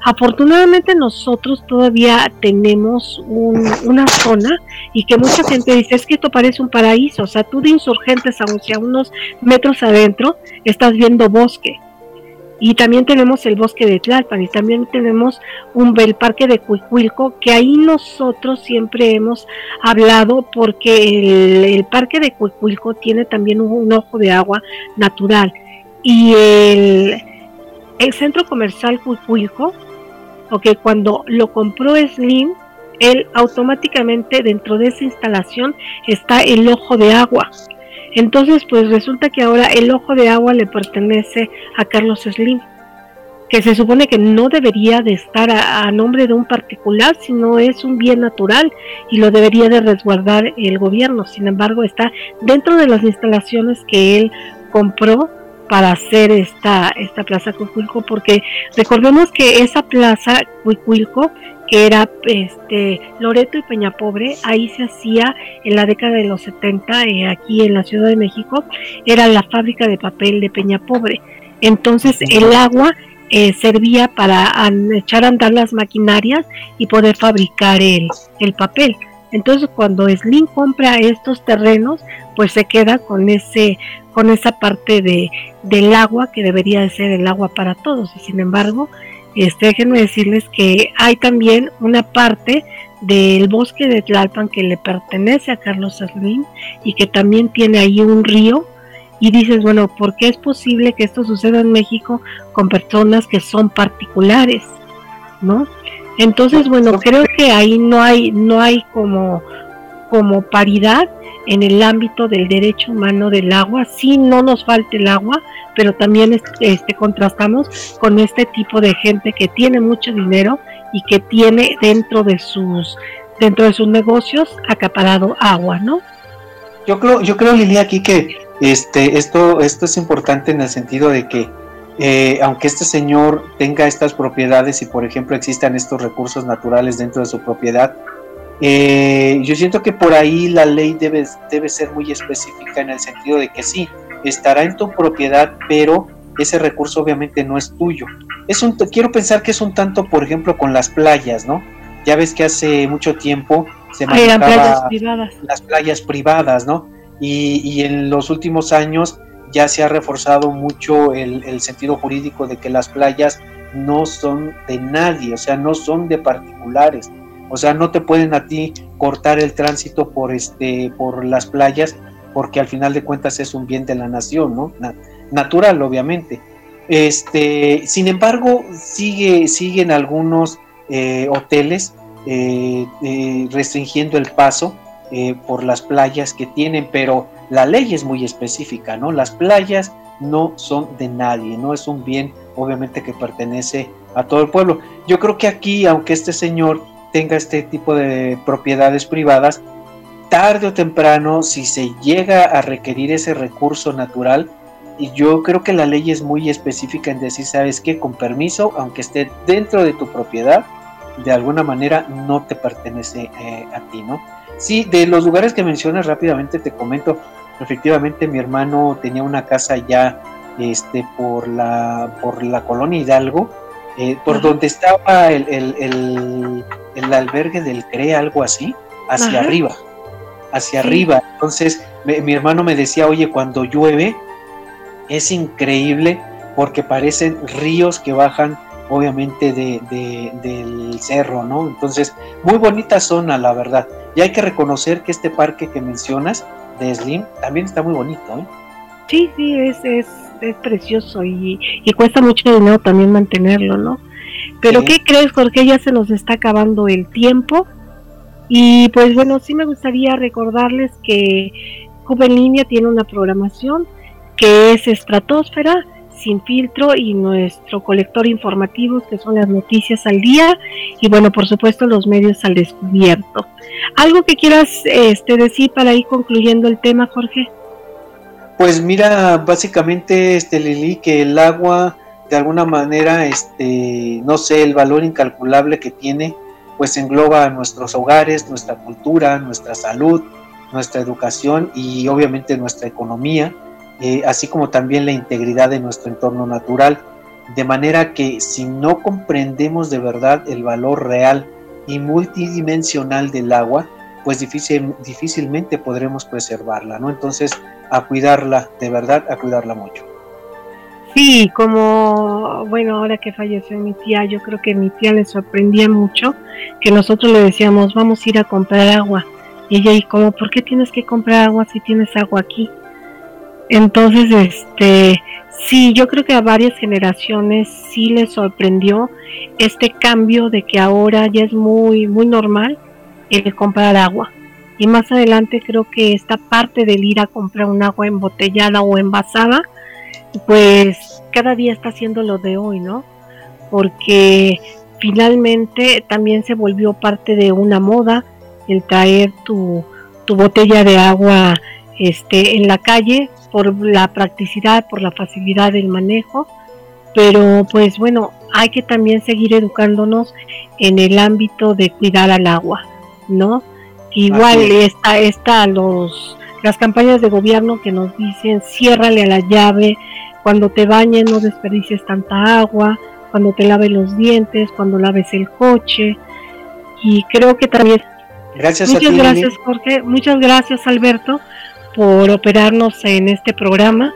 Afortunadamente nosotros todavía tenemos un- una zona y que mucha gente dice es que esto parece un paraíso, o sea, tú de insurgentes hacia unos metros adentro estás viendo bosque. Y también tenemos el bosque de Tlalpan y también tenemos un, el parque de Cuicuilco, que ahí nosotros siempre hemos hablado porque el, parque de Cuicuilco tiene también un ojo de agua natural. Y el, el centro comercial Cuicuilco, ok, cuando lo compró Slim, él automáticamente dentro de esa instalación está el ojo de agua. Entonces, pues resulta que ahora el ojo de agua le pertenece a Carlos Slim, que se supone que no debería de estar a, a nombre de un particular, sino es un bien natural y lo debería de resguardar el gobierno. Sin embargo, está dentro de las instalaciones que él compró para hacer esta, esta plaza Cuicuilco, porque recordemos que esa plaza Cuicuilco, que era este Loreto y Peñapobre, ahí se hacía en la década de los 70, eh, aquí en la Ciudad de México, era la fábrica de papel de Peñapobre. Entonces el agua eh, servía para echar a andar las maquinarias y poder fabricar el, el papel. Entonces cuando Slim compra estos terrenos, pues se queda con ese con esa parte de del agua que debería de ser el agua para todos y sin embargo este, déjenme decirles que hay también una parte del bosque de Tlalpan que le pertenece a Carlos Slim y que también tiene ahí un río y dices, bueno, ¿por qué es posible que esto suceda en México con personas que son particulares? ¿No? Entonces, bueno, creo que ahí no hay no hay como como paridad en el ámbito del derecho humano del agua. Sí, no nos falta el agua, pero también es- este, contrastamos con este tipo de gente que tiene mucho dinero y que tiene dentro de sus dentro de sus negocios acaparado agua, ¿no?
Yo creo, yo creo Lili aquí que este, esto, esto es importante en el sentido de que eh, aunque este señor tenga estas propiedades y por ejemplo existan estos recursos naturales dentro de su propiedad, eh, yo siento que por ahí la ley debe, debe ser muy específica en el sentido de que sí, estará en tu propiedad, pero ese recurso obviamente no es tuyo. Es un, quiero pensar que es un tanto, por ejemplo, con las playas, ¿no? Ya ves que hace mucho tiempo se
Ahí eran playas
manejaba
privadas.
las playas privadas, ¿no? Y, y en los últimos años ya se ha reforzado mucho el, sentido jurídico de que las playas no son de nadie, o sea, no son de particulares. O sea, no te pueden a ti cortar el tránsito por este, por las playas, porque al final de cuentas es un bien de la nación, ¿no? Na- natural, obviamente. Este, sin embargo, sigue, siguen algunos eh, hoteles eh, eh, restringiendo el paso por las playas que tienen, pero la ley es muy específica, ¿no? Las playas no son de nadie, no es un bien obviamente que pertenece a todo el pueblo. Yo creo que aquí, aunque este señor tenga este tipo de propiedades privadas, tarde o temprano, si se llega a requerir ese recurso natural, y yo creo que la ley es muy específica en decir, sabes que con permiso, aunque esté dentro de tu propiedad, de alguna manera no te pertenece eh, a ti, ¿no? Sí, de los lugares que mencionas rápidamente te comento, efectivamente mi hermano tenía una casa ya este, por, la, por la colonia Hidalgo, eh, por
Ajá.
donde estaba el, el, el, el albergue del CRE, algo así, hacia
Ajá.
arriba, hacia
Sí.
arriba. Entonces me- mi hermano me decía, oye, cuando llueve es increíble porque parecen ríos que bajan obviamente de, de- del cerro, ¿no? Entonces, muy bonita zona, la verdad. Y hay que reconocer que este parque que mencionas de Slim también está muy bonito, ¿eh?
Sí, sí, es, es, es precioso y, y cuesta mucho dinero también mantenerlo, ¿no? Pero
Sí.
¿qué crees, Jorge? Ya se nos está acabando el tiempo. Y pues bueno, sí me gustaría recordarles que Cuba en línea tiene una programación que es Estratosfera, sin filtro y nuestro colector informativo que son las noticias al día y bueno, por supuesto los medios al descubierto. ¿Algo que quieras este, decir para ir concluyendo el tema, Jorge?
Pues mira, básicamente, este Lili, que el agua, de alguna manera, este, no sé, el valor incalculable que tiene, pues engloba nuestros hogares, nuestra cultura, nuestra salud, nuestra educación y obviamente nuestra economía. Eh, así como también la integridad de nuestro entorno natural. De manera que si no comprendemos de verdad el valor real y multidimensional del agua, pues difícil, difícilmente podremos preservarla, ¿no? Entonces, a cuidarla, de verdad, a cuidarla mucho.
Sí, como, bueno, ahora que falleció mi tía, yo creo que mi tía le sorprendía mucho que nosotros le decíamos, vamos a ir a comprar agua. Y ella, ¿y como, por qué tienes que comprar agua si tienes agua aquí? Entonces, este, sí, yo creo que a varias generaciones sí les sorprendió este cambio de que ahora ya es muy, muy normal el comprar agua. Y más adelante creo que esta parte del ir a comprar un agua embotellada o envasada, pues cada día está haciendo lo de hoy, ¿no? Porque finalmente también se volvió parte de una moda el traer tu, tu botella de agua este, en la calle por la practicidad, por la facilidad del manejo, pero pues bueno, hay que también seguir educándonos en el ámbito de cuidar al agua, ¿no? Igual
Así
está, está los las campañas de gobierno que nos dicen ciérrale a la llave, cuando te bañes no desperdicies tanta agua, cuando te laves los dientes, cuando laves el coche. Y creo que también
Gracias a
Muchas
ti,
gracias. Jorge. Muchas gracias, Alberto, por operarnos en este programa.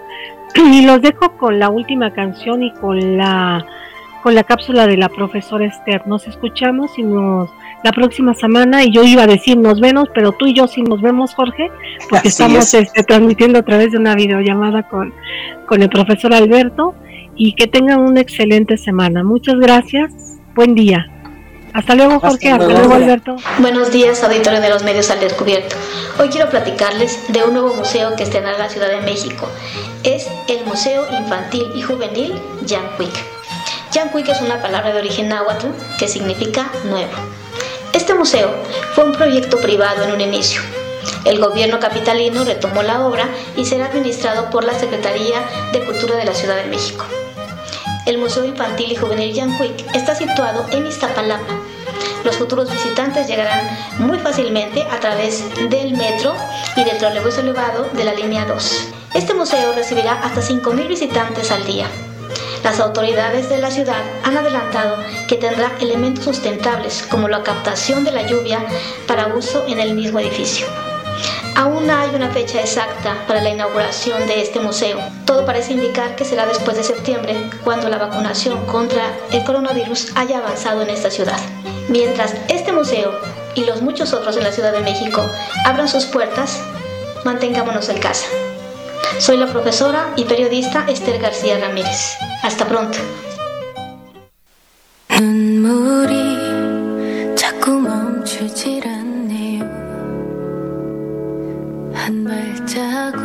Y los dejo con la última canción y con la con la cápsula de la profesora Esther. Nos escuchamos y nos la próxima semana y yo iba a decir nos vemos, pero tú y yo sí nos vemos, Jorge, porque
Así
estamos
es.
este, transmitiendo a través de una videollamada con, con el profesor Alberto y que tengan una excelente semana. Muchas gracias. Buen día. Hasta luego, Jorge. Hasta
luego.
luego, Alberto.
Buenos días, auditorio de los medios al descubierto. Hoy quiero platicarles de un nuevo museo que estrenará la Ciudad de México. Es el Museo Infantil y Juvenil Yanquic. Yanquic es una palabra de origen náhuatl que significa nuevo. Este museo fue un proyecto privado en un inicio. El gobierno capitalino retomó la obra y será administrado por la Secretaría de Cultura de la Ciudad de México. El Museo Infantil y Juvenil Yanquic está situado en Iztapalapa. Los futuros visitantes llegarán muy fácilmente a través del metro y del trolebús elevado de la línea 2. Este museo recibirá hasta 5.000 visitantes al día. Las autoridades de la ciudad han adelantado que tendrá elementos sustentables como la captación de la lluvia para uso en el mismo edificio. Aún no hay una fecha exacta para la inauguración de este museo. Todo parece indicar que será después de septiembre, cuando la vacunación contra el coronavirus haya avanzado en esta ciudad. Mientras este museo y los muchos otros en la Ciudad de México abran sus puertas, mantengámonos en casa. Soy la profesora y periodista Esther García Ramírez. Hasta pronto.
눈물이 자꾸 멈추질 않 한 발자국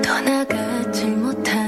더 나가질 못하